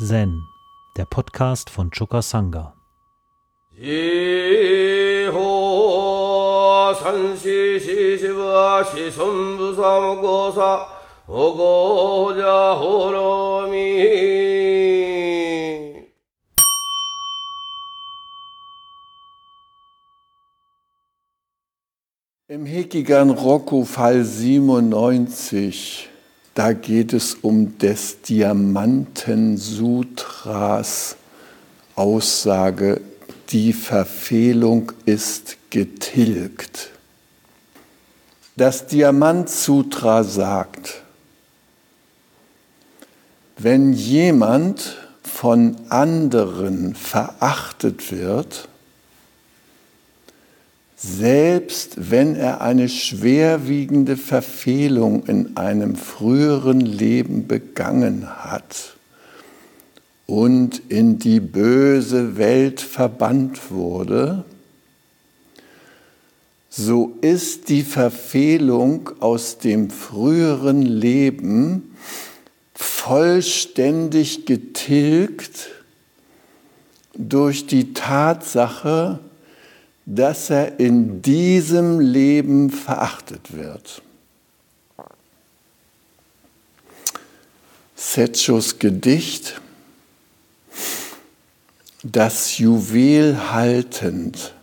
Zen, der Podcast von Choka Sangha. Im Hekigan Rocco Fall 97 da geht es um des Diamantensutras Aussage, die Verfehlung ist getilgt. Das Diamantsutra sagt, wenn jemand von anderen verachtet wird, selbst wenn er eine schwerwiegende Verfehlung in einem früheren Leben begangen hat und in die böse Welt verbannt wurde, so ist die Verfehlung aus dem früheren Leben vollständig getilgt durch die Tatsache, dass er in diesem Leben verachtet wird. Setschos Gedicht, das Juwel haltend,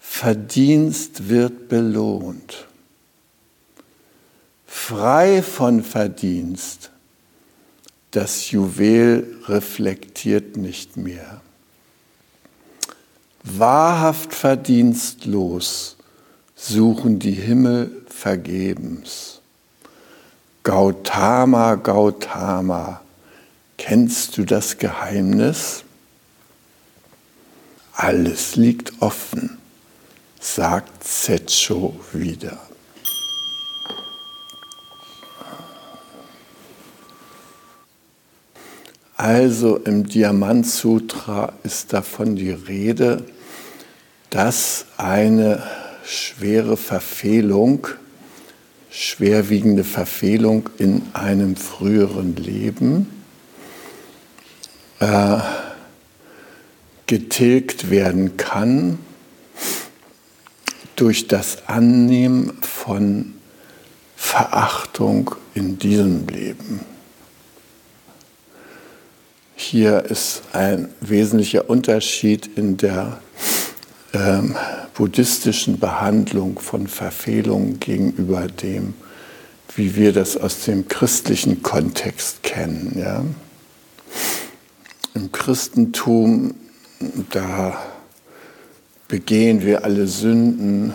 Verdienst wird belohnt. Frei von Verdienst, das Juwel reflektiert nicht mehr wahrhaft verdienstlos suchen die Himmel vergebens. Gautama, Gautama, kennst du das Geheimnis? Alles liegt offen, sagt Setscho wieder. Also im Diamant Sutra ist davon die Rede, dass eine schwere Verfehlung, schwerwiegende Verfehlung in einem früheren Leben äh, getilgt werden kann durch das Annehmen von Verachtung in diesem Leben. Hier ist ein wesentlicher Unterschied in der ähm, buddhistischen Behandlung von Verfehlungen gegenüber dem, wie wir das aus dem christlichen Kontext kennen. Ja? Im Christentum, da begehen wir alle Sünden,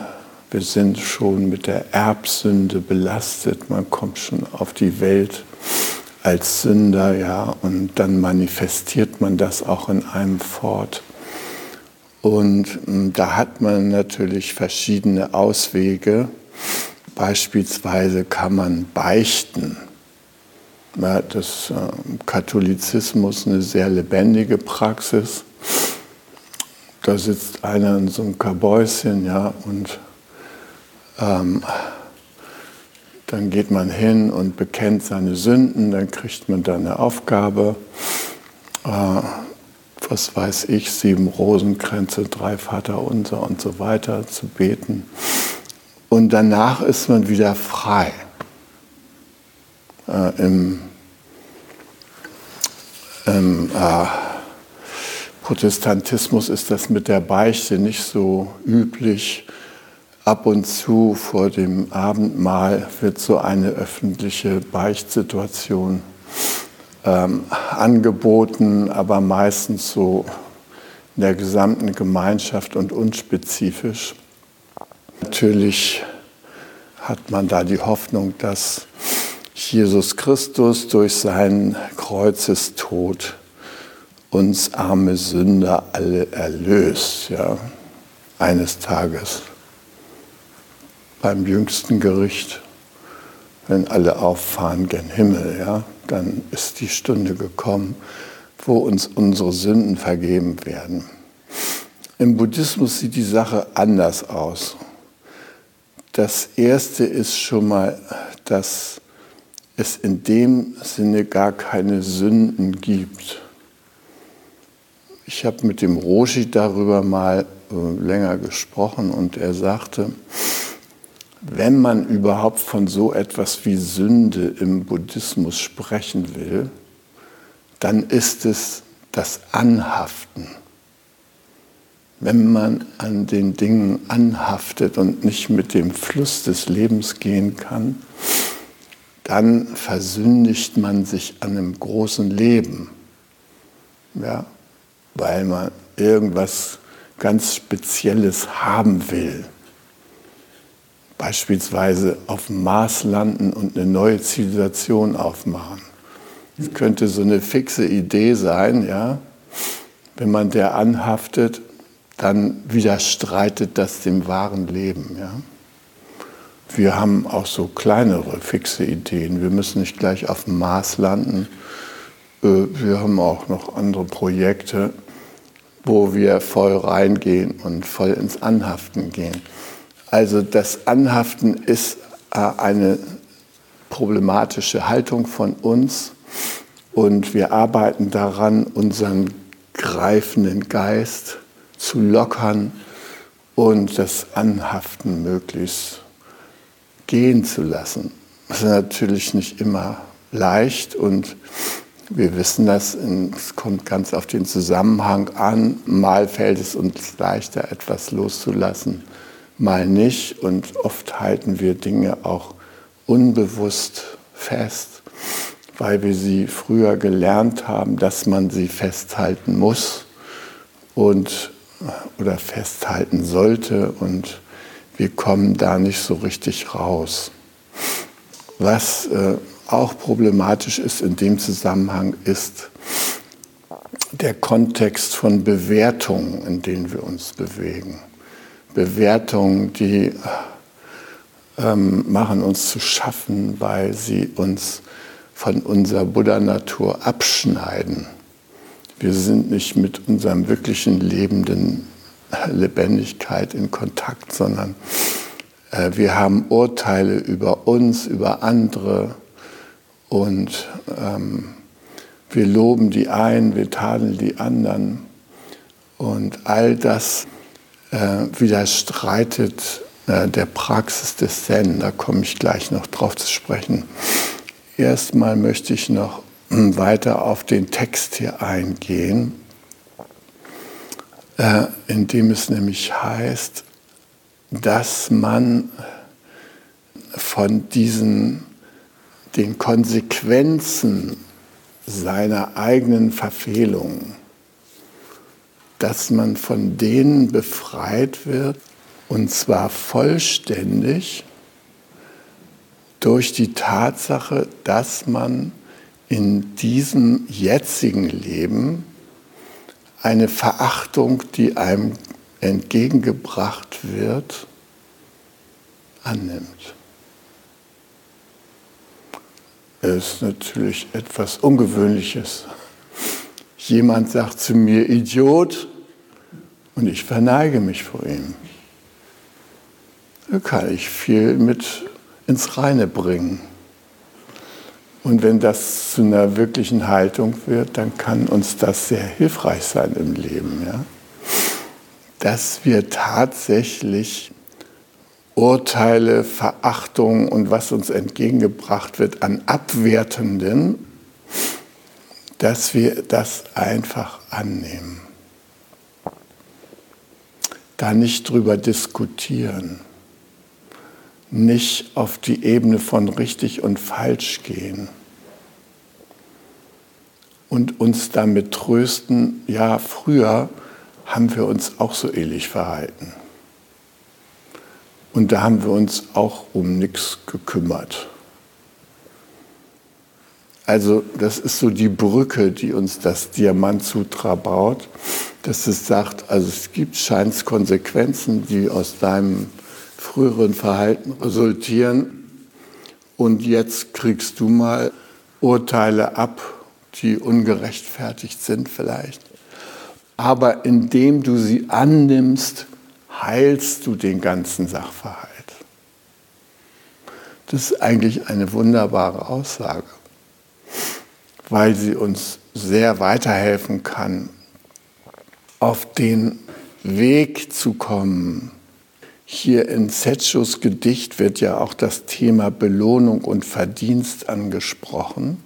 wir sind schon mit der Erbsünde belastet, man kommt schon auf die Welt als Sünder, ja, und dann manifestiert man das auch in einem fort. Und hm, da hat man natürlich verschiedene Auswege. Beispielsweise kann man beichten. Ja, das äh, Katholizismus eine sehr lebendige Praxis. Da sitzt einer in so einem Kabäuschen, ja, und ähm, dann geht man hin und bekennt seine Sünden, dann kriegt man dann eine Aufgabe, äh, was weiß ich, sieben Rosenkränze, drei Vaterunser und so weiter zu beten. Und danach ist man wieder frei. Äh, Im, im äh, Protestantismus ist das mit der Beichte nicht so üblich ab und zu vor dem Abendmahl wird so eine öffentliche Beichtsituation ähm, angeboten, aber meistens so in der gesamten Gemeinschaft und unspezifisch. Natürlich hat man da die Hoffnung, dass Jesus Christus durch seinen Kreuzestod uns arme Sünder alle erlöst, ja, eines Tages beim jüngsten Gericht, wenn alle auffahren gen Himmel, ja, dann ist die Stunde gekommen, wo uns unsere Sünden vergeben werden. Im Buddhismus sieht die Sache anders aus. Das erste ist schon mal, dass es in dem Sinne gar keine Sünden gibt. Ich habe mit dem Roshi darüber mal äh, länger gesprochen und er sagte, wenn man überhaupt von so etwas wie Sünde im Buddhismus sprechen will, dann ist es das Anhaften. Wenn man an den Dingen anhaftet und nicht mit dem Fluss des Lebens gehen kann, dann versündigt man sich an einem großen Leben, ja, weil man irgendwas ganz Spezielles haben will. Beispielsweise auf dem Mars landen und eine neue Zivilisation aufmachen. Das könnte so eine fixe Idee sein, ja. Wenn man der anhaftet, dann widerstreitet das dem wahren Leben, ja. Wir haben auch so kleinere fixe Ideen. Wir müssen nicht gleich auf dem Mars landen. Äh, wir haben auch noch andere Projekte, wo wir voll reingehen und voll ins Anhaften gehen. Also das Anhaften ist äh, eine problematische Haltung von uns und wir arbeiten daran, unseren greifenden Geist zu lockern und das Anhaften möglichst gehen zu lassen. Das ist natürlich nicht immer leicht und wir wissen das, es kommt ganz auf den Zusammenhang an. Mal fällt es uns leichter, etwas loszulassen, mal nicht. Und oft halten wir Dinge auch unbewusst fest, weil wir sie früher gelernt haben, dass man sie festhalten muss und, oder festhalten sollte. Und wir kommen da nicht so richtig raus. Was äh, auch problematisch ist in dem Zusammenhang, ist der Kontext von Bewertungen, in denen wir uns bewegen. Bewertungen, die ähm, machen uns zu schaffen, weil sie uns von unserer Buddha-Natur abschneiden. Wir sind nicht mit unserem wirklichen lebenden Lebendigkeit in Kontakt, sondern äh, wir haben Urteile über uns, über andere und ähm, wir loben die einen, wir tadeln die anderen und all das widerstreitet äh, der Praxis des Zen. Da komme ich gleich noch drauf zu sprechen. Erstmal möchte ich noch weiter auf den Text hier eingehen äh, in dem es nämlich heißt, dass man von diesen den Konsequenzen seiner eigenen Verfehlungen, dass man von denen befreit wird, und zwar vollständig durch die Tatsache, dass man in diesem jetzigen Leben eine Verachtung, die einem entgegengebracht wird, annimmt. Es ist natürlich etwas Ungewöhnliches. Jemand sagt zu mir Idiot und ich verneige mich vor ihm. Da kann ich viel mit ins Reine bringen. Und wenn das zu einer wirklichen Haltung wird, dann kann uns das sehr hilfreich sein im Leben. Ja? Dass wir tatsächlich Urteile, Verachtung und was uns entgegengebracht wird an Abwertenden, dass wir das einfach annehmen. Da nicht drüber diskutieren nicht auf die Ebene von richtig und falsch gehen und uns damit trösten, ja, früher haben wir uns auch so ähnlich verhalten. Und da haben wir uns auch um nichts gekümmert. Also das ist so die Brücke, die uns das Diamant Sutra baut, dass es sagt, also es gibt Scheinskonsequenzen, die aus deinem früheren Verhalten resultieren. Und jetzt kriegst du mal Urteile ab, die ungerechtfertigt sind vielleicht. Aber indem du sie annimmst, heilst du den ganzen Sachverhalt. Das ist eigentlich eine wunderbare Aussage, weil sie uns sehr weiterhelfen kann, auf den Weg zu kommen. Hier in Setschus Gedicht wird ja auch das Thema Belohnung und Verdienst angesprochen.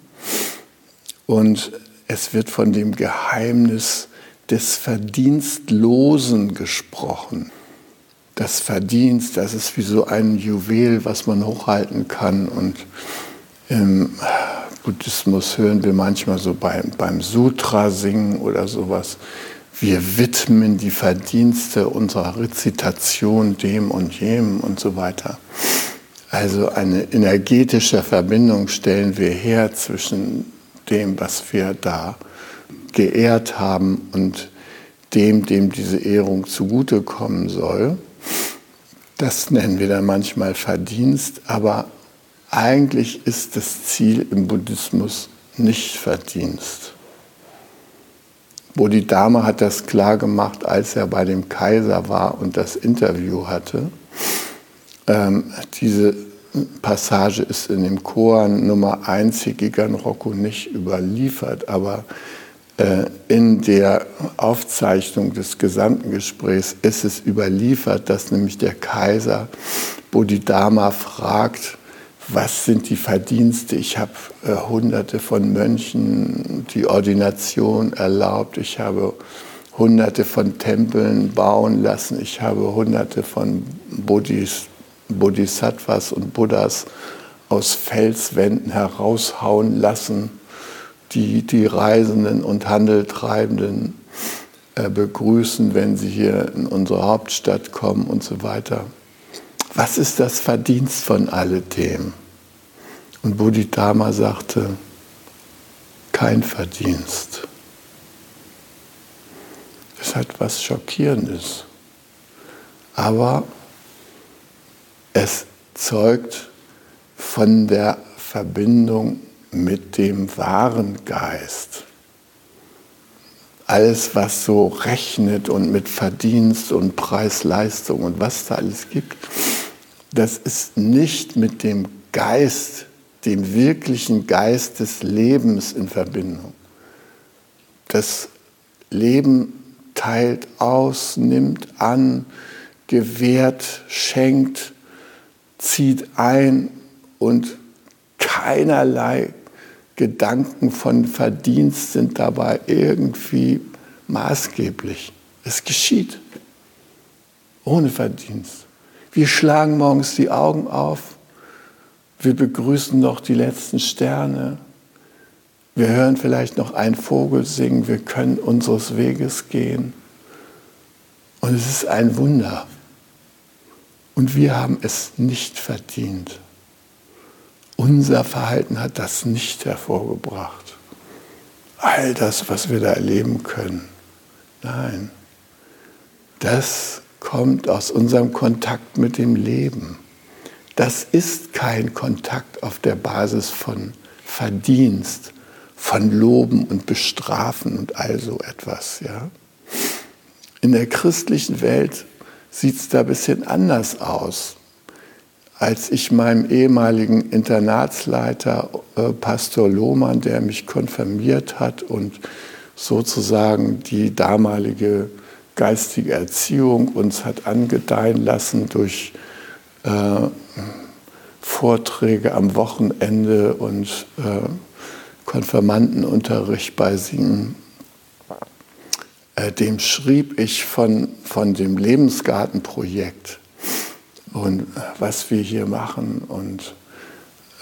Und es wird von dem Geheimnis des Verdienstlosen gesprochen. Das Verdienst, das ist wie so ein Juwel, was man hochhalten kann. Und im Buddhismus hören wir manchmal so beim, beim Sutra singen oder sowas. Wir widmen die Verdienste unserer Rezitation dem und jenem und so weiter. Also eine energetische Verbindung stellen wir her zwischen dem, was wir da geehrt haben und dem, dem diese Ehrung zugutekommen soll. Das nennen wir dann manchmal Verdienst, aber eigentlich ist das Ziel im Buddhismus nicht Verdienst. Bodhidharma hat das klar gemacht, als er bei dem Kaiser war und das Interview hatte. Ähm, diese Passage ist in dem Koan Nummer 1 Hikigan Roku nicht überliefert, aber äh, in der Aufzeichnung des gesamten Gesprächs ist es überliefert, dass nämlich der Kaiser Bodhidharma fragt, was sind die Verdienste? Ich habe äh, hunderte von Mönchen die Ordination erlaubt, ich habe hunderte von Tempeln bauen lassen, ich habe hunderte von Bodhis Bodhisattvas und Buddhas aus Felswänden heraushauen lassen, die die Reisenden und Handeltreibenden äh, begrüßen, wenn sie hier in unsere Hauptstadt kommen und so weiter. Was ist das Verdienst von alledem? Und Bodhidharma sagte, kein Verdienst. Es hat was Schockierendes. Aber es zeugt von der Verbindung mit dem wahren Geist. Alles, was so rechnet und mit Verdienst und Preis-Leistung und was da alles gibt, das ist nicht mit dem Geist, dem wirklichen Geist des Lebens in Verbindung. Das Leben teilt aus, nimmt an, gewährt, schenkt, zieht ein und keinerlei Gedanken von Verdienst sind dabei irgendwie maßgeblich. Es geschieht ohne Verdienst. Wir schlagen morgens die Augen auf, wir begrüßen noch die letzten Sterne, wir hören vielleicht noch einen Vogel singen, wir können unseres Weges gehen. Und es ist ein Wunder. Und wir haben es nicht verdient. Unser Verhalten hat das nicht hervorgebracht. All das, was wir da erleben können. Nein, das kommt aus unserem Kontakt mit dem Leben. Das ist kein Kontakt auf der Basis von Verdienst, von Loben und Bestrafen und all so etwas. Ja? In der christlichen Welt sieht es da ein bisschen anders aus. Als ich meinem ehemaligen Internatsleiter, äh, Pastor Lohmann, der mich konfirmiert hat und sozusagen die damalige geistige Erziehung uns hat angedeihen lassen durch äh, Vorträge am Wochenende und äh, Konfirmandenunterricht bei Singen äh, dem schrieb ich von, von dem Lebensgartenprojekt und äh, was wir hier machen. Und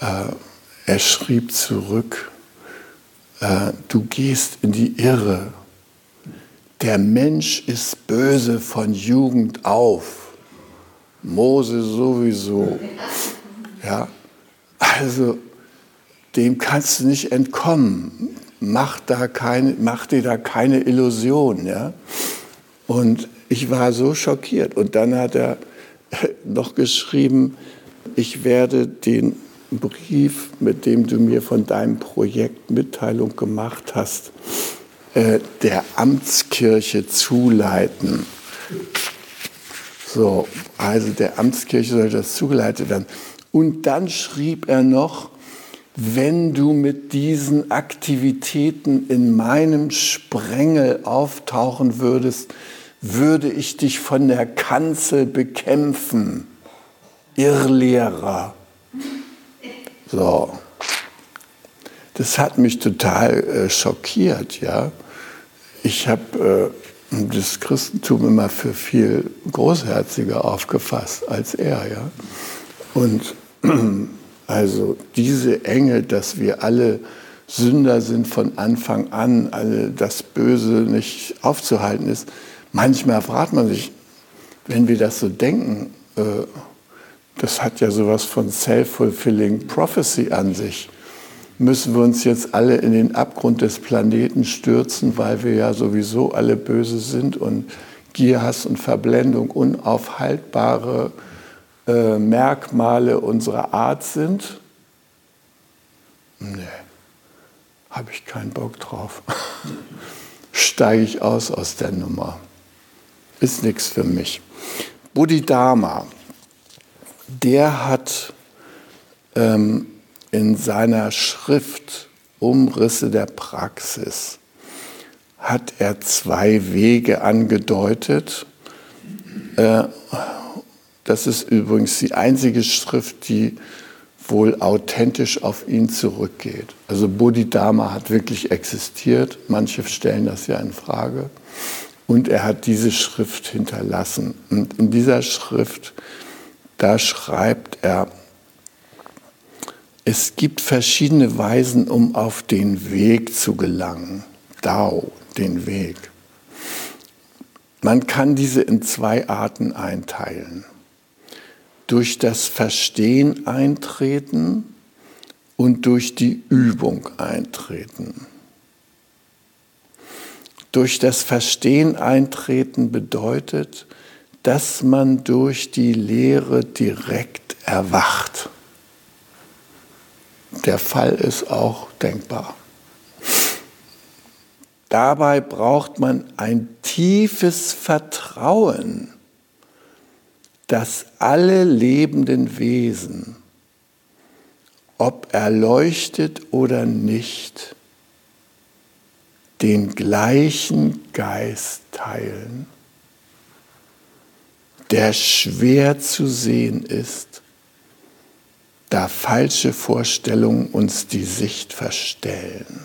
äh, er schrieb zurück, äh, du gehst in die Irre. Der Mensch ist böse von Jugend auf. Mose sowieso. Ja, also dem kannst du nicht entkommen mach, da keine, mach dir da keine Illusion. Ja? Und ich war so schockiert. Und dann hat er noch geschrieben, ich werde den Brief, mit dem du mir von deinem Projekt Mitteilung gemacht hast, äh, der Amtskirche zuleiten. So, also der Amtskirche soll das zugeleitet werden. Und dann schrieb er noch, wenn du mit diesen Aktivitäten in meinem Sprengel auftauchen würdest, würde ich dich von der Kanzel bekämpfen. Irrlehrer. So. Das hat mich total äh, schockiert, ja. Ich habe äh, das Christentum immer für viel großherziger aufgefasst als er, ja. Und also diese Enge, dass wir alle Sünder sind von Anfang an, alle das Böse nicht aufzuhalten ist. Manchmal fragt man sich, wenn wir das so denken, äh, das hat ja sowas von self-fulfilling prophecy an sich. Müssen wir uns jetzt alle in den Abgrund des Planeten stürzen, weil wir ja sowieso alle böse sind und Gier, Hass und Verblendung unaufhaltbare äh, Merkmale unserer Art sind? Nee, habe ich keinen Bock drauf. Steige ich aus aus der Nummer. Ist nichts für mich. Bodhidharma, der hat ähm, in seiner Schrift Umrisse der Praxis, hat er zwei Wege angedeutet. Äh, das ist übrigens die einzige Schrift, die wohl authentisch auf ihn zurückgeht. Also Bodhidharma hat wirklich existiert. Manche stellen das ja in Frage. Und er hat diese Schrift hinterlassen. Und in dieser Schrift, da schreibt er, es gibt verschiedene Weisen, um auf den Weg zu gelangen. Dao, den Weg. Man kann diese in zwei Arten einteilen durch das Verstehen eintreten und durch die Übung eintreten. Durch das Verstehen eintreten bedeutet, dass man durch die Lehre direkt erwacht. Der Fall ist auch denkbar. Dabei braucht man ein tiefes Vertrauen dass alle lebenden Wesen, ob erleuchtet oder nicht, den gleichen Geist teilen, der schwer zu sehen ist, da falsche Vorstellungen uns die Sicht verstellen.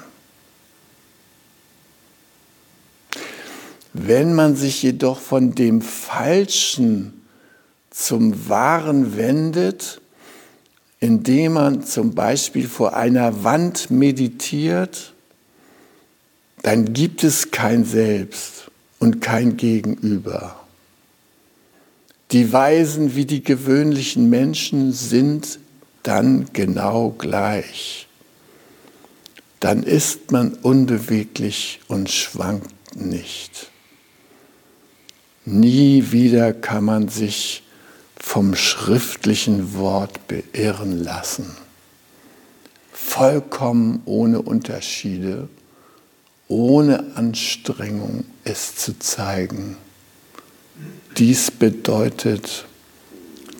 Wenn man sich jedoch von dem Falschen zum Wahren wendet, indem man zum Beispiel vor einer Wand meditiert, dann gibt es kein Selbst und kein Gegenüber. Die Weisen wie die gewöhnlichen Menschen sind dann genau gleich. Dann ist man unbeweglich und schwankt nicht. Nie wieder kann man sich vom schriftlichen Wort beirren lassen. Vollkommen ohne Unterschiede, ohne Anstrengung es zu zeigen. Dies bedeutet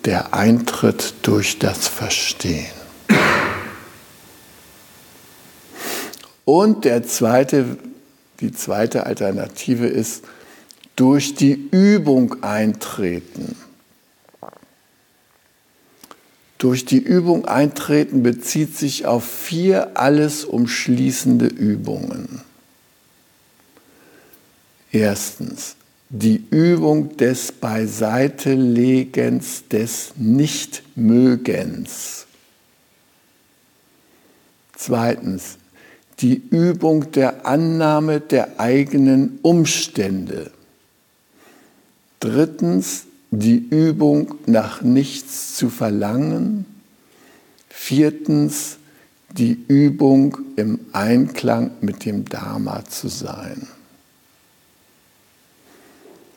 der Eintritt durch das Verstehen. Und der zweite, die zweite Alternative ist durch die Übung eintreten. Durch die Übung eintreten bezieht sich auf vier alles umschließende Übungen. Erstens, die Übung des Beiseitelegens des Nichtmögens. Zweitens, die Übung der Annahme der eigenen Umstände. Drittens, die Übung nach nichts zu verlangen. Viertens, die Übung im Einklang mit dem Dharma zu sein.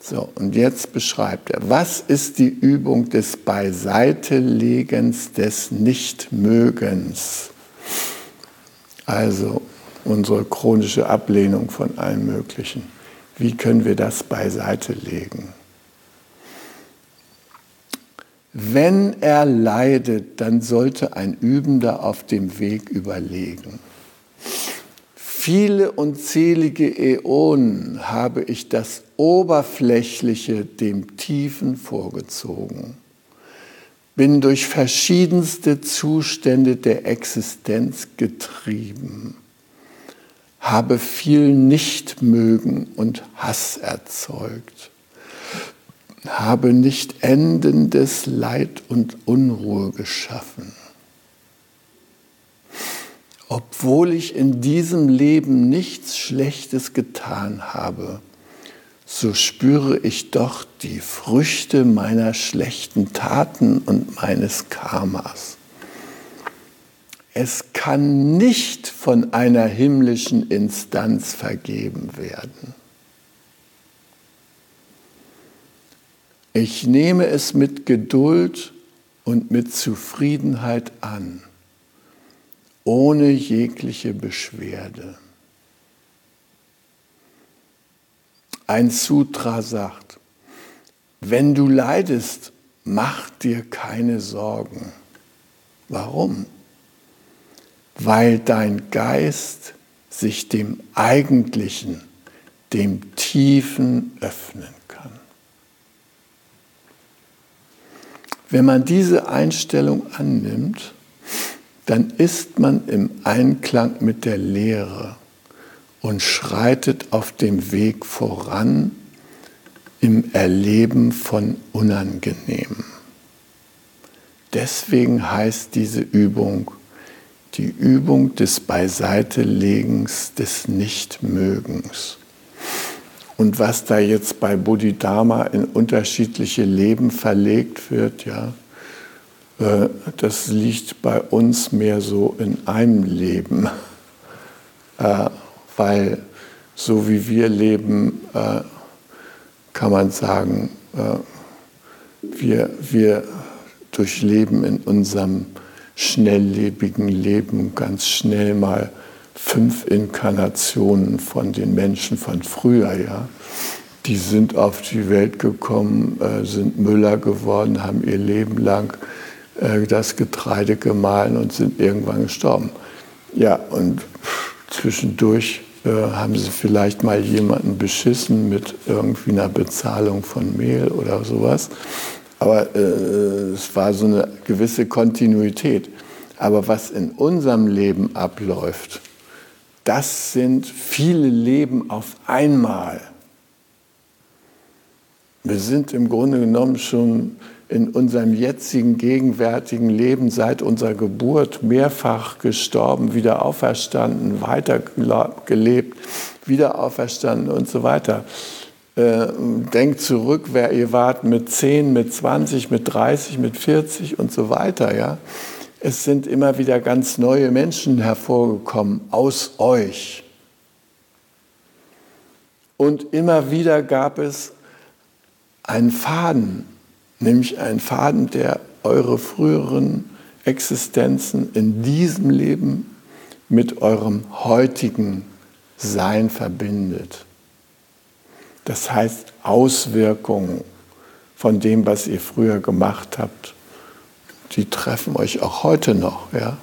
So, und jetzt beschreibt er, was ist die Übung des Beiseitelegens des Nichtmögens? Also unsere chronische Ablehnung von allem Möglichen. Wie können wir das beiseite legen? wenn er leidet, dann sollte ein Übender auf dem Weg überlegen. Viele unzählige Äonen habe ich das Oberflächliche dem Tiefen vorgezogen, bin durch verschiedenste Zustände der Existenz getrieben, habe viel Nichtmögen und Hass erzeugt. Habe nicht endendes Leid und Unruhe geschaffen. Obwohl ich in diesem Leben nichts Schlechtes getan habe, so spüre ich doch die Früchte meiner schlechten Taten und meines Karmas. Es kann nicht von einer himmlischen Instanz vergeben werden. Ich nehme es mit Geduld und mit Zufriedenheit an, ohne jegliche Beschwerde. Ein Sutra sagt, wenn du leidest, mach dir keine Sorgen. Warum? Weil dein Geist sich dem Eigentlichen, dem Tiefen öffnen Wenn man diese Einstellung annimmt, dann ist man im Einklang mit der Lehre und schreitet auf dem Weg voran im Erleben von Unangenehmen. Deswegen heißt diese Übung die Übung des Beiseitelegens des Nichtmögens. Und was da jetzt bei Bodhidharma in unterschiedliche Leben verlegt wird, ja, das liegt bei uns mehr so in einem Leben, äh, weil so wie wir leben, äh, kann man sagen, wir, wir durchleben in unserem schnelllebigen Leben ganz schnell mal fünf Inkarnationen von den Menschen von früher, ja. Die sind auf die Welt gekommen, äh, sind Müller geworden, haben ihr Leben lang äh, das Getreide gemahlen und sind irgendwann gestorben. Ja, und zwischendurch äh, haben sie vielleicht mal jemanden beschissen mit irgendwie einer Bezahlung von Mehl oder sowas. Aber äh, es war so eine gewisse Kontinuität. Aber was in unserem Leben abläuft, das sind viele Leben auf einmal. Wir sind im Grunde genommen schon in unserem jetzigen, gegenwärtigen Leben seit unserer Geburt mehrfach gestorben, wieder auferstanden, weitergelebt, wieder auferstanden und so weiter. Äh, denkt zurück, wer ihr wart mit 10, mit 20, mit 30, mit 40 und so weiter. Ja? Es sind immer wieder ganz neue Menschen hervorgekommen aus euch. Und immer wieder gab es einen Faden, nämlich einen Faden, der eure früheren Existenzen in diesem Leben mit eurem heutigen Sein verbindet. Das heißt Auswirkungen von dem, was ihr früher gemacht habt die treffen euch auch heute noch. Ja?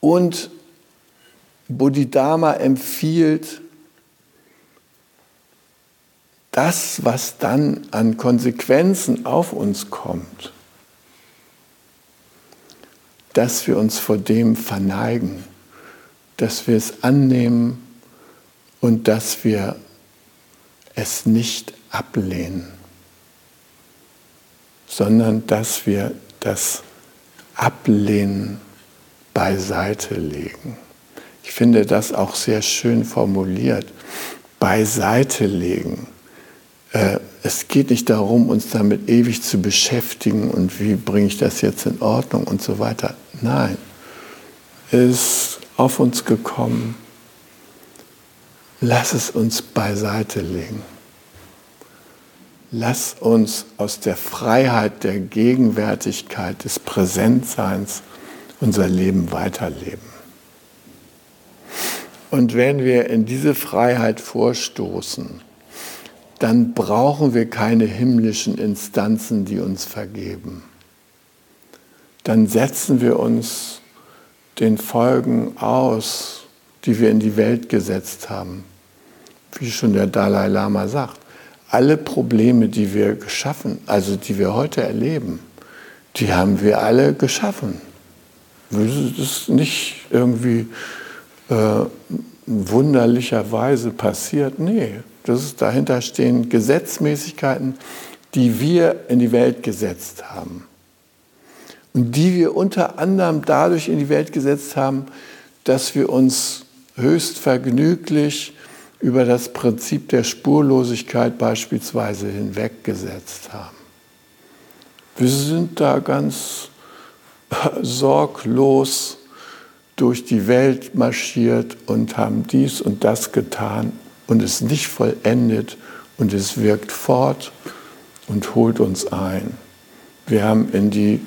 Und Bodhidharma empfiehlt, das, was dann an Konsequenzen auf uns kommt, dass wir uns vor dem verneigen, dass wir es annehmen und dass wir es nicht ablehnen sondern dass wir das Ablehnen beiseite legen. Ich finde das auch sehr schön formuliert. Beiseite legen. Äh, es geht nicht darum, uns damit ewig zu beschäftigen und wie bringe ich das jetzt in Ordnung und so weiter. Nein, es ist auf uns gekommen. Lass es uns beiseite legen. Lass uns aus der Freiheit der Gegenwärtigkeit, des Präsentseins unser Leben weiterleben. Und wenn wir in diese Freiheit vorstoßen, dann brauchen wir keine himmlischen Instanzen, die uns vergeben. Dann setzen wir uns den Folgen aus, die wir in die Welt gesetzt haben. Wie schon der Dalai Lama sagt, alle Probleme, die wir geschaffen, also die wir heute erleben, die haben wir alle geschaffen. Das ist nicht irgendwie äh, wunderlicherweise passiert. Nee, das ist, dahinter stehen Gesetzmäßigkeiten, die wir in die Welt gesetzt haben. Und die wir unter anderem dadurch in die Welt gesetzt haben, dass wir uns höchst vergnüglich über das Prinzip der Spurlosigkeit beispielsweise hinweggesetzt haben. Wir sind da ganz sorglos durch die Welt marschiert und haben dies und das getan und es nicht vollendet und es wirkt fort und holt uns ein. Wir haben in die,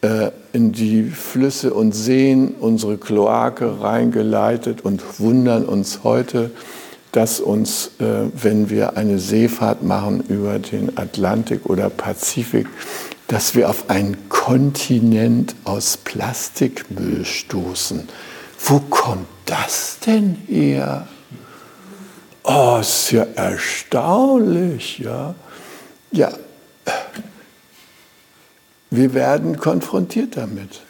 äh, in die Flüsse und Seen unsere Kloake reingeleitet und wundern uns heute, dass uns, äh, wenn wir eine Seefahrt machen über den Atlantik oder Pazifik, dass wir auf einen Kontinent aus Plastikmüll stoßen. Wo kommt das denn her? Oh, ist ja erstaunlich, ja. Ja, wir werden konfrontiert damit.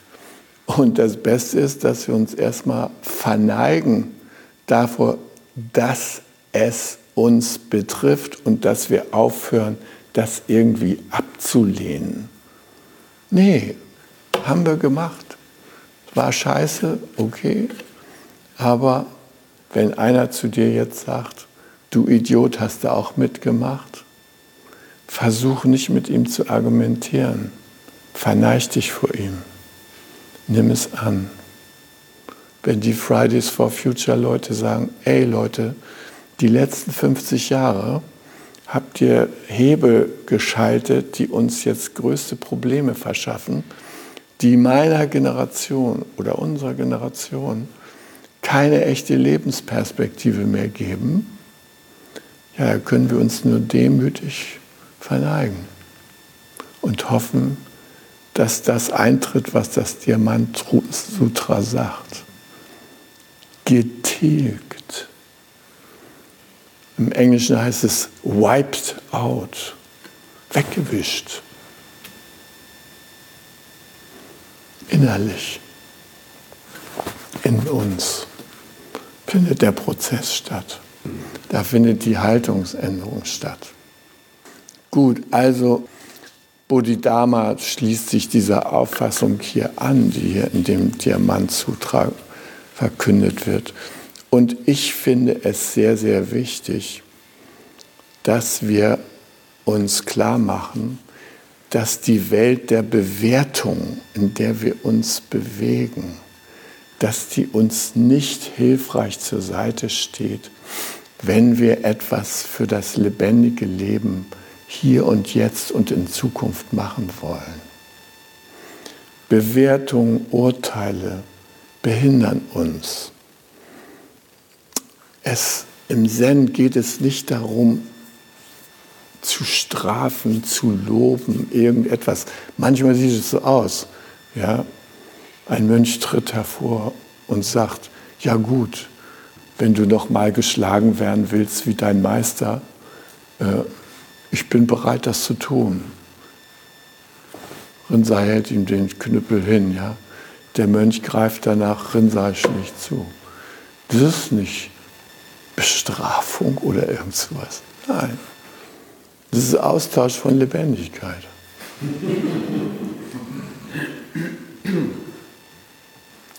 Und das Beste ist, dass wir uns erstmal verneigen davor, dass es uns betrifft und dass wir aufhören, das irgendwie abzulehnen. Nee, haben wir gemacht. War scheiße, okay. Aber wenn einer zu dir jetzt sagt, du Idiot, hast du auch mitgemacht, versuch nicht mit ihm zu argumentieren. Verneig dich vor ihm. Nimm es an. Wenn die Fridays for Future Leute sagen, ey Leute, die letzten 50 Jahre habt ihr Hebel geschaltet, die uns jetzt größte Probleme verschaffen, die meiner Generation oder unserer Generation keine echte Lebensperspektive mehr geben, ja, können wir uns nur demütig verneigen und hoffen, dass das eintritt, was das Diamant Sutra sagt. Getilgt. Im Englischen heißt es wiped out, weggewischt. Innerlich, in uns findet der Prozess statt. Da findet die Haltungsänderung statt. Gut, also Bodhidharma schließt sich dieser Auffassung hier an, die hier in dem Diamantsutra verkündet wird. Und ich finde es sehr, sehr wichtig, dass wir uns klar machen, dass die Welt der Bewertung, in der wir uns bewegen, dass die uns nicht hilfreich zur Seite steht, wenn wir etwas für das lebendige Leben hier und jetzt und in Zukunft machen wollen. Bewertungen, Urteile behindern uns. Es, Im Zen geht es nicht darum, zu strafen, zu loben, irgendetwas. Manchmal sieht es so aus. Ja? Ein Mönch tritt hervor und sagt, ja gut, wenn du noch mal geschlagen werden willst wie dein Meister, äh, ich bin bereit, das zu tun. Rinzai hält ihm den Knüppel hin. Ja? Der Mönch greift danach, Rinzai schlägt zu. Das ist nicht Bestrafung oder irgendwas. Nein. Das ist Austausch von Lebendigkeit.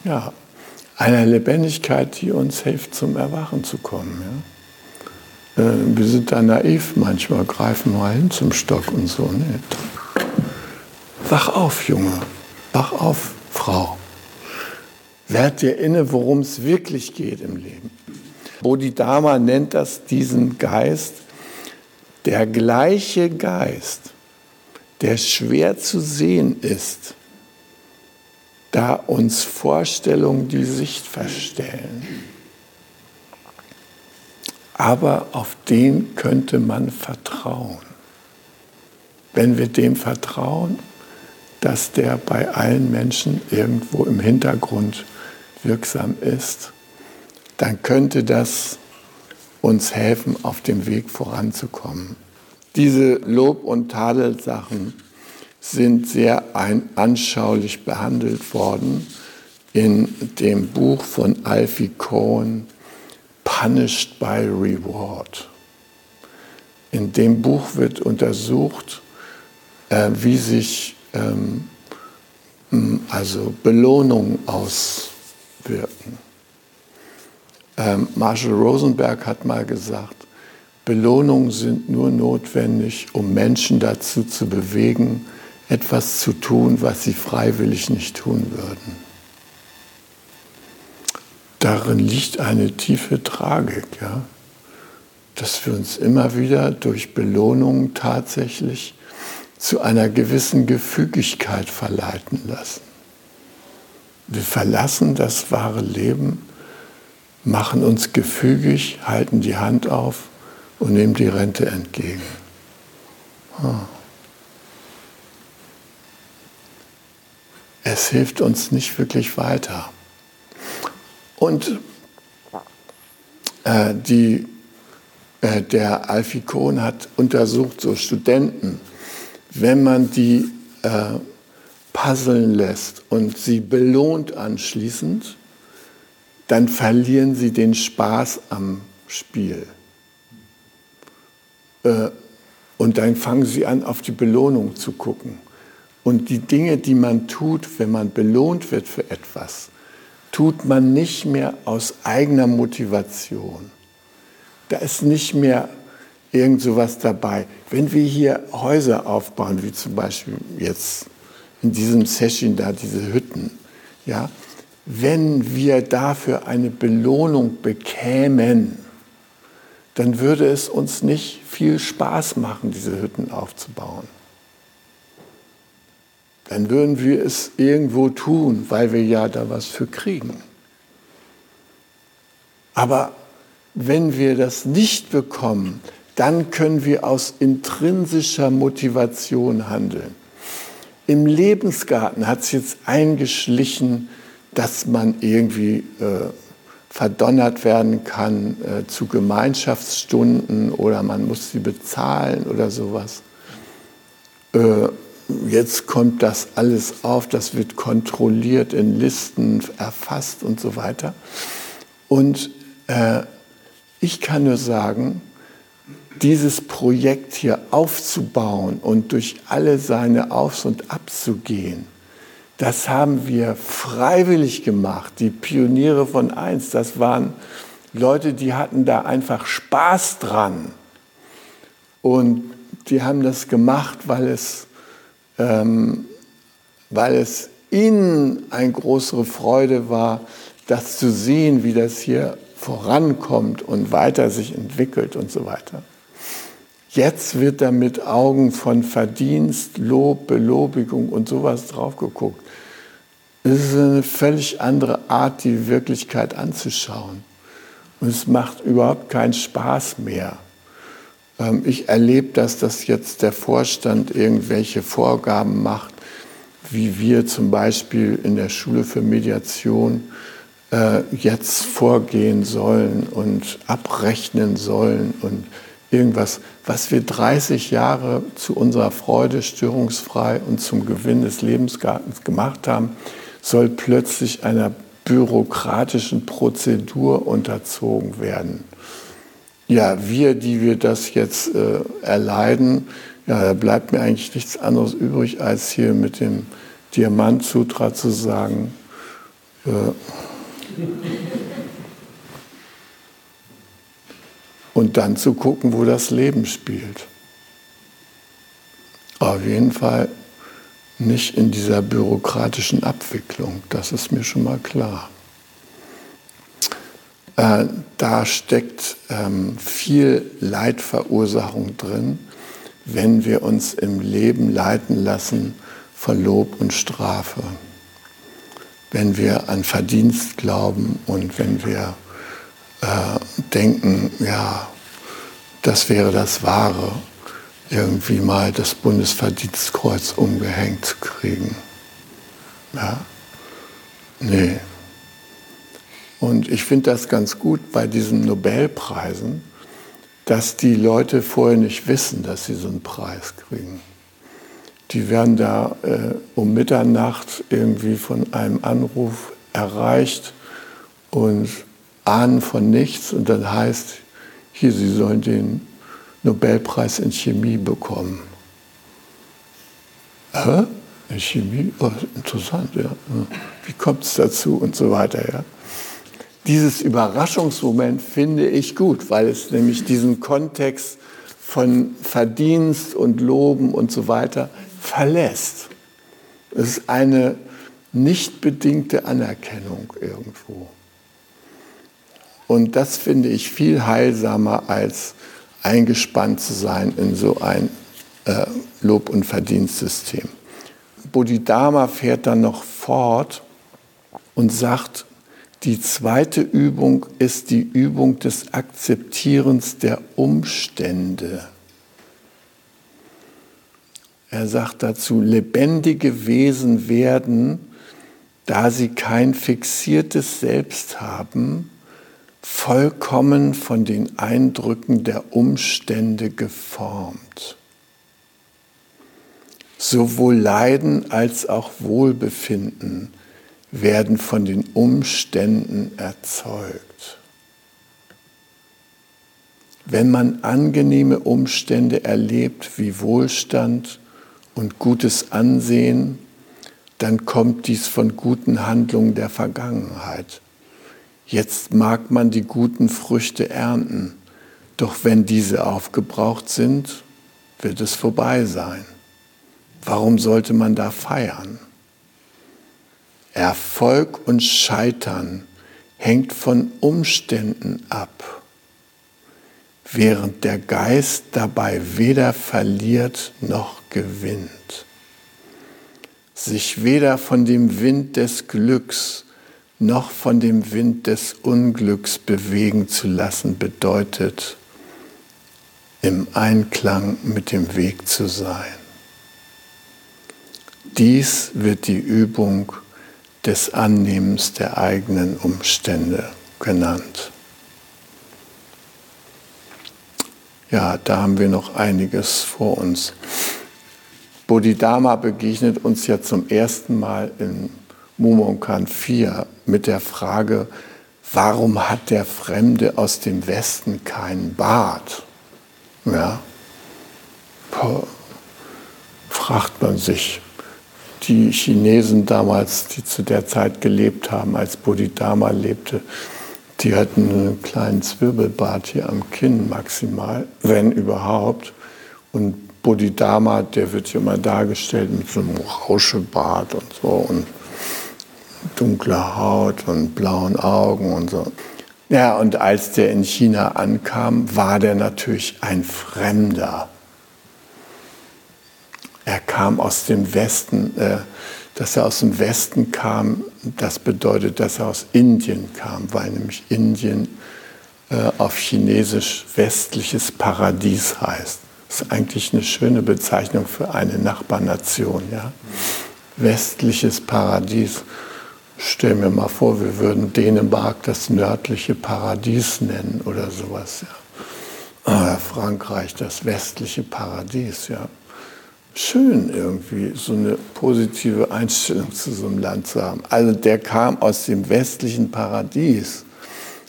Ja, eine Lebendigkeit, die uns hilft, zum Erwachen zu kommen. Ja? Äh, wir sind da naiv manchmal, greifen mal hin zum Stock und so. Nee. Wach auf, Junge. Wach auf, Frau. Werd dir inne, worum es wirklich geht im Leben. Bodhidharma nennt das diesen Geist, der gleiche Geist, der schwer zu sehen ist, da uns Vorstellungen die Sicht verstellen. aber auf den könnte man vertrauen. Wenn wir dem vertrauen, dass der bei allen Menschen irgendwo im Hintergrund wirksam ist, dann könnte das uns helfen, auf dem Weg voranzukommen. Diese Lob- und Tadelsachen sind sehr anschaulich behandelt worden in dem Buch von Alfie Cohen, Punished by Reward. In dem Buch wird untersucht, äh, wie sich ähm, also Belohnungen auswirken. Ähm, Marshall Rosenberg hat mal gesagt, Belohnungen sind nur notwendig, um Menschen dazu zu bewegen, etwas zu tun, was sie freiwillig nicht tun würden. Darin liegt eine tiefe Tragik, ja? dass wir uns immer wieder durch Belohnungen tatsächlich zu einer gewissen Gefügigkeit verleiten lassen. Wir verlassen das wahre Leben, machen uns gefügig, halten die Hand auf und nehmen die Rente entgegen. Ah. Es hilft uns nicht wirklich weiter. Und äh, die, äh, der Alfie Kohn hat untersucht, so Studenten, wenn man die äh, puzzeln lässt und sie belohnt anschließend, dann verlieren sie den Spaß am Spiel. Äh, und dann fangen sie an, auf die Belohnung zu gucken. Und die Dinge, die man tut, wenn man belohnt wird für etwas, tut man nicht mehr aus eigener Motivation. Da ist nicht mehr irgend sowas dabei. Wenn wir hier Häuser aufbauen, wie zum Beispiel jetzt in diesem Session da diese Hütten, ja, wenn wir dafür eine Belohnung bekämen, dann würde es uns nicht viel Spaß machen, diese Hütten aufzubauen. Dann würden wir es irgendwo tun, weil wir ja da was für kriegen. Aber wenn wir das nicht bekommen, dann können wir aus intrinsischer Motivation handeln. Im Lebensgarten hat es jetzt eingeschlichen, dass man irgendwie äh, verdonnert werden kann äh, zu Gemeinschaftsstunden oder man muss sie bezahlen oder sowas. Äh, jetzt kommt das alles auf, das wird kontrolliert in Listen, erfasst und so weiter. Und äh, ich kann nur sagen, dieses Projekt hier aufzubauen und durch alle seine Aufs und Abs zu gehen, das haben wir freiwillig gemacht. Die Pioniere von eins, das waren Leute, die hatten da einfach Spaß dran. Und die haben das gemacht, weil es, ähm, weil es ihnen eine größere Freude war, das zu sehen, wie das hier vorankommt und weiter sich entwickelt und so weiter. Jetzt wird da mit Augen von Verdienst, Lob, Belobigung und sowas drauf geguckt. Es ist eine völlig andere Art, die Wirklichkeit anzuschauen. Und es macht überhaupt keinen Spaß mehr. Ähm, ich erlebe, dass das jetzt der Vorstand irgendwelche Vorgaben macht, wie wir zum Beispiel in der Schule für Mediation äh, jetzt vorgehen sollen und abrechnen sollen und irgendwas, was wir 30 Jahre zu unserer Freude störungsfrei und zum Gewinn des Lebensgartens gemacht haben, soll plötzlich einer bürokratischen Prozedur unterzogen werden. Ja, wir, die wir das jetzt äh, erleiden, ja, da bleibt mir eigentlich nichts anderes übrig, als hier mit dem Diamant-Sutra zu sagen, äh, und dann zu gucken, wo das Leben spielt. Auf jeden Fall nicht in dieser bürokratischen Abwicklung, das ist mir schon mal klar. Äh, da steckt ähm, viel Leidverursachung drin, wenn wir uns im Leben leiten lassen von Lob und Strafe. Wenn wir an Verdienst glauben und wenn wir äh, denken, ja, das wäre das Wahre, irgendwie mal das Bundesverdienstkreuz umgehängt zu kriegen. Ja? Nee. Und ich finde das ganz gut bei diesen Nobelpreisen, dass die Leute vorher nicht wissen, dass sie so einen Preis kriegen. Die werden da äh, um Mitternacht irgendwie von einem Anruf erreicht und ahnen von nichts und dann heißt, hier, sie sollen den Nobelpreis in Chemie bekommen. Hä? In Chemie? Oh, interessant, ja. Wie kommt es dazu und so weiter, ja. Dieses Überraschungsmoment finde ich gut, weil es nämlich diesen Kontext von Verdienst und Loben und so weiter verlässt. Es ist eine nicht bedingte Anerkennung irgendwo. Und das finde ich viel heilsamer, als eingespannt zu sein in so ein äh, Lob- und Verdienstsystem. Bodhidharma fährt dann noch fort und sagt, die zweite Übung ist die Übung des Akzeptierens der Umstände. Er sagt dazu, lebendige Wesen werden, da sie kein fixiertes Selbst haben, vollkommen von den Eindrücken der Umstände geformt. Sowohl Leiden als auch Wohlbefinden werden von den Umständen erzeugt. Wenn man angenehme Umstände erlebt wie Wohlstand und gutes Ansehen, dann kommt dies von guten Handlungen der Vergangenheit. Jetzt mag man die guten Früchte ernten, doch wenn diese aufgebraucht sind, wird es vorbei sein. Warum sollte man da feiern? Erfolg und Scheitern hängt von Umständen ab, während der Geist dabei weder verliert noch gewinnt. Sich weder von dem Wind des Glücks noch von dem Wind des Unglücks bewegen zu lassen, bedeutet, im Einklang mit dem Weg zu sein. Dies wird die Übung des Annehmens der eigenen Umstände genannt. Ja, da haben wir noch einiges vor uns. Bodhidharma begegnet uns ja zum ersten Mal in Mumonkan 4 mit der Frage, warum hat der Fremde aus dem Westen keinen Bart? Ja, fragt man sich. Die Chinesen damals, die zu der Zeit gelebt haben, als Bodhidharma lebte, die hatten einen kleinen Zwirbelbart hier am Kinn maximal, wenn überhaupt. Und Bodhidharma, der wird hier immer dargestellt mit so einem Rauschebart und so. Und dunkler Haut und blauen Augen und so. Ja, und als der in China ankam, war der natürlich ein Fremder. Er kam aus dem Westen. Äh, dass er aus dem Westen kam, das bedeutet, dass er aus Indien kam, weil nämlich Indien äh, auf Chinesisch westliches Paradies heißt. Das ist eigentlich eine schöne Bezeichnung für eine Nachbarnation. Ja? Westliches Paradies. Stell mir mal vor, wir würden Dänemark das nördliche Paradies nennen oder sowas. Ja. Ah, Frankreich das westliche Paradies. Ja. Schön irgendwie, so eine positive Einstellung zu so einem Land zu haben. Also der kam aus dem westlichen Paradies,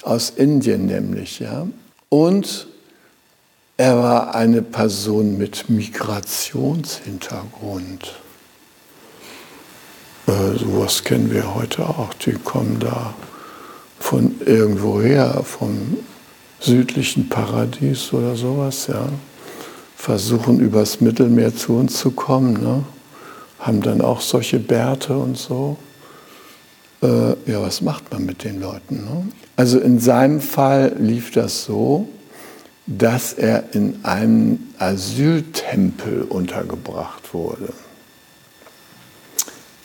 aus Indien nämlich. Ja. Und er war eine Person mit Migrationshintergrund. Äh, sowas kennen wir heute auch. Die kommen da von irgendwoher, vom südlichen Paradies oder sowas, ja. Versuchen übers Mittelmeer zu uns zu kommen, ne? haben dann auch solche Bärte und so. Äh, ja, was macht man mit den Leuten? Ne? Also in seinem Fall lief das so, dass er in einem Asyltempel untergebracht wurde.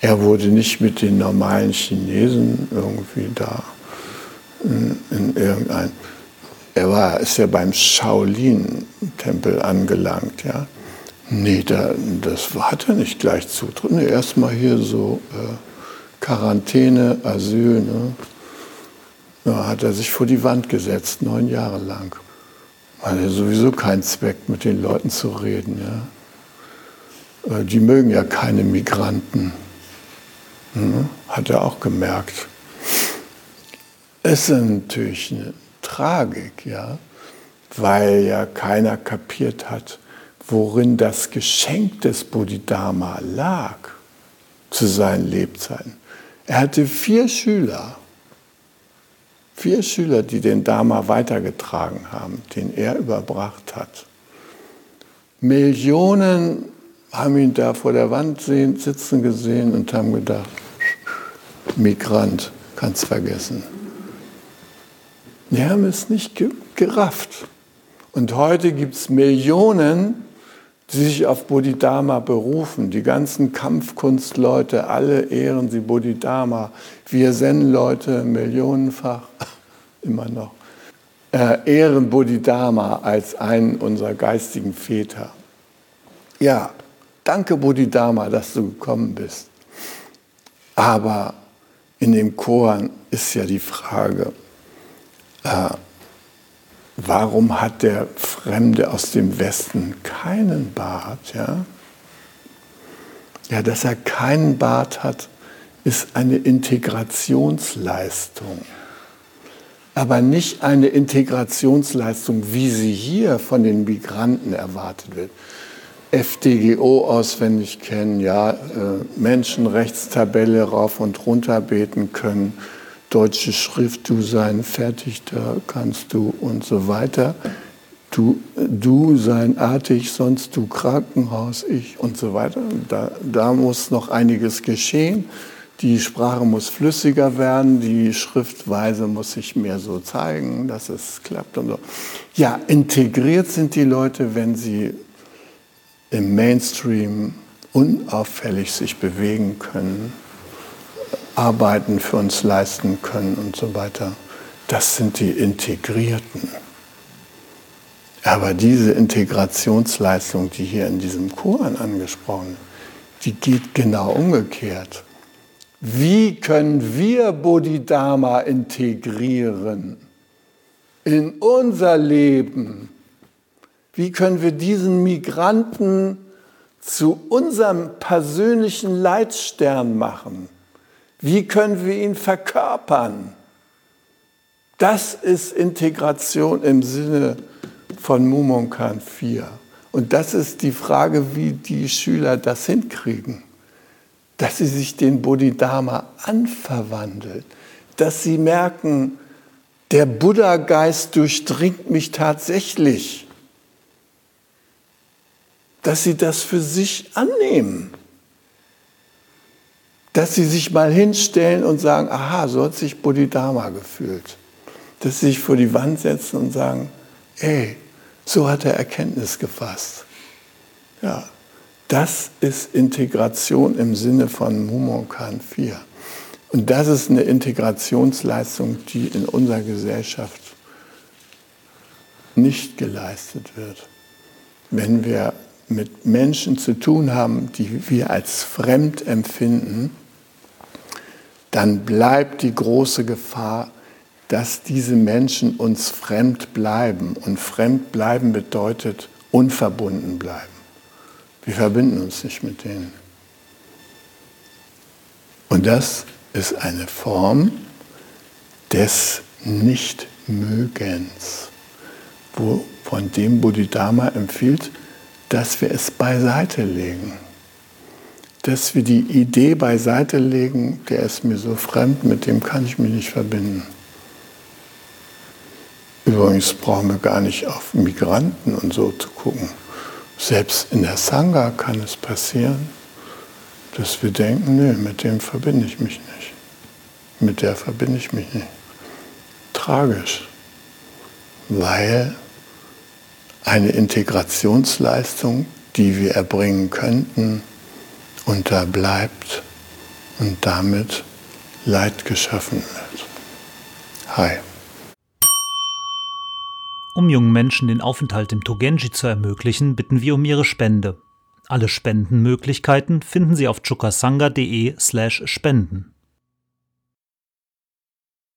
Er wurde nicht mit den normalen Chinesen irgendwie da in, in irgendein. er war, ist ja beim Shaolin-Tempel angelangt, ja. Nee, da, das hat er nicht gleich Zutritt. Nee, erstmal hier so äh, Quarantäne, Asyl. Ne? Ja, hat er sich vor die Wand gesetzt, neun Jahre lang. Weil er sowieso keinen Zweck, mit den Leuten zu reden. Ja? Äh, die mögen ja keine Migranten. Hm? Hat er auch gemerkt. Es ist natürlich eine Tragik, ja, weil ja keiner kapiert hat, worin das Geschenk des Bodhidharma lag zu seinen Lebzeiten. Er hatte vier Schüler, vier Schüler, die den Dharma weitergetragen haben, den er überbracht hat. Millionen haben ihn da vor der Wand sitzen gesehen und haben gedacht, Migrant, kannst vergessen. Die haben es nicht gerafft. Und heute gibt es Millionen, die sich auf Bodhidharma berufen. Die ganzen Kampfkunstleute, alle ehren sie Bodhidharma. Wir Zen-Leute millionenfach, immer noch, äh, ehren Bodhidharma als einen unserer geistigen Väter. Ja, danke Bodhidharma, dass du gekommen bist. Aber in dem Koran ist ja die Frage, äh, warum hat der Fremde aus dem Westen keinen Bart? Ja? ja, dass er keinen Bart hat, ist eine Integrationsleistung. Aber nicht eine Integrationsleistung, wie sie hier von den Migranten erwartet wird. FDGO auswendig kennen, ja, äh, Menschenrechtstabelle rauf und runter beten können, deutsche Schrift, du sein fertig, da kannst du und so weiter. Du, du sein artig, sonst du Krankenhaus, ich und so weiter. Da, da muss noch einiges geschehen. Die Sprache muss flüssiger werden, die Schriftweise muss sich mehr so zeigen, dass es klappt und so. Ja, integriert sind die Leute, wenn sie im Mainstream unauffällig sich bewegen können Arbeiten für uns leisten können und so weiter. Das sind die Integrierten. Aber diese Integrationsleistung, die hier in diesem Koran angesprochen wird, die geht genau umgekehrt. Wie können wir Bodhidharma integrieren in unser Leben? Wie können wir diesen Migranten zu unserem persönlichen Leitstern machen? Wie können wir ihn verkörpern? Das ist Integration im Sinne von Mumonkan 4. Und das ist die Frage, wie die Schüler das hinkriegen. Dass sie sich den Bodhidharma anverwandeln. Dass sie merken, der Buddha-Geist durchdringt mich tatsächlich. Dass sie das für sich annehmen dass sie sich mal hinstellen und sagen, aha, so hat sich Bodhidharma gefühlt. Dass sie sich vor die Wand setzen und sagen, ey, so hat er Erkenntnis gefasst. Ja, das ist Integration im Sinne von Mumonkan 4. Und das ist eine Integrationsleistung, die in unserer Gesellschaft nicht geleistet wird. Wenn wir mit Menschen zu tun haben, die wir als fremd empfinden, dann bleibt die große Gefahr, dass diese Menschen uns fremd bleiben. Und fremd bleiben bedeutet unverbunden bleiben. Wir verbinden uns nicht mit denen. Und das ist eine Form des Nichtmögens, wo, von dem Bodhidharma empfiehlt, dass wir es beiseite legen. Dass wir die Idee beiseite legen, der ist mir so fremd, mit dem kann ich mich nicht verbinden. Übrigens brauchen wir gar nicht auf Migranten und so zu gucken. Selbst in der Sangha kann es passieren, dass wir denken, nee, mit dem verbinde ich mich nicht. Mit der verbinde ich mich nicht. Tragisch, weil eine Integrationsleistung, die wir erbringen könnten, unterbleibt und damit Leid geschaffen wird. Hi. Um jungen Menschen den Aufenthalt im Togenji zu ermöglichen, bitten wir um ihre Spende. Alle Spendenmöglichkeiten finden Sie auf chukasanga.de/spenden.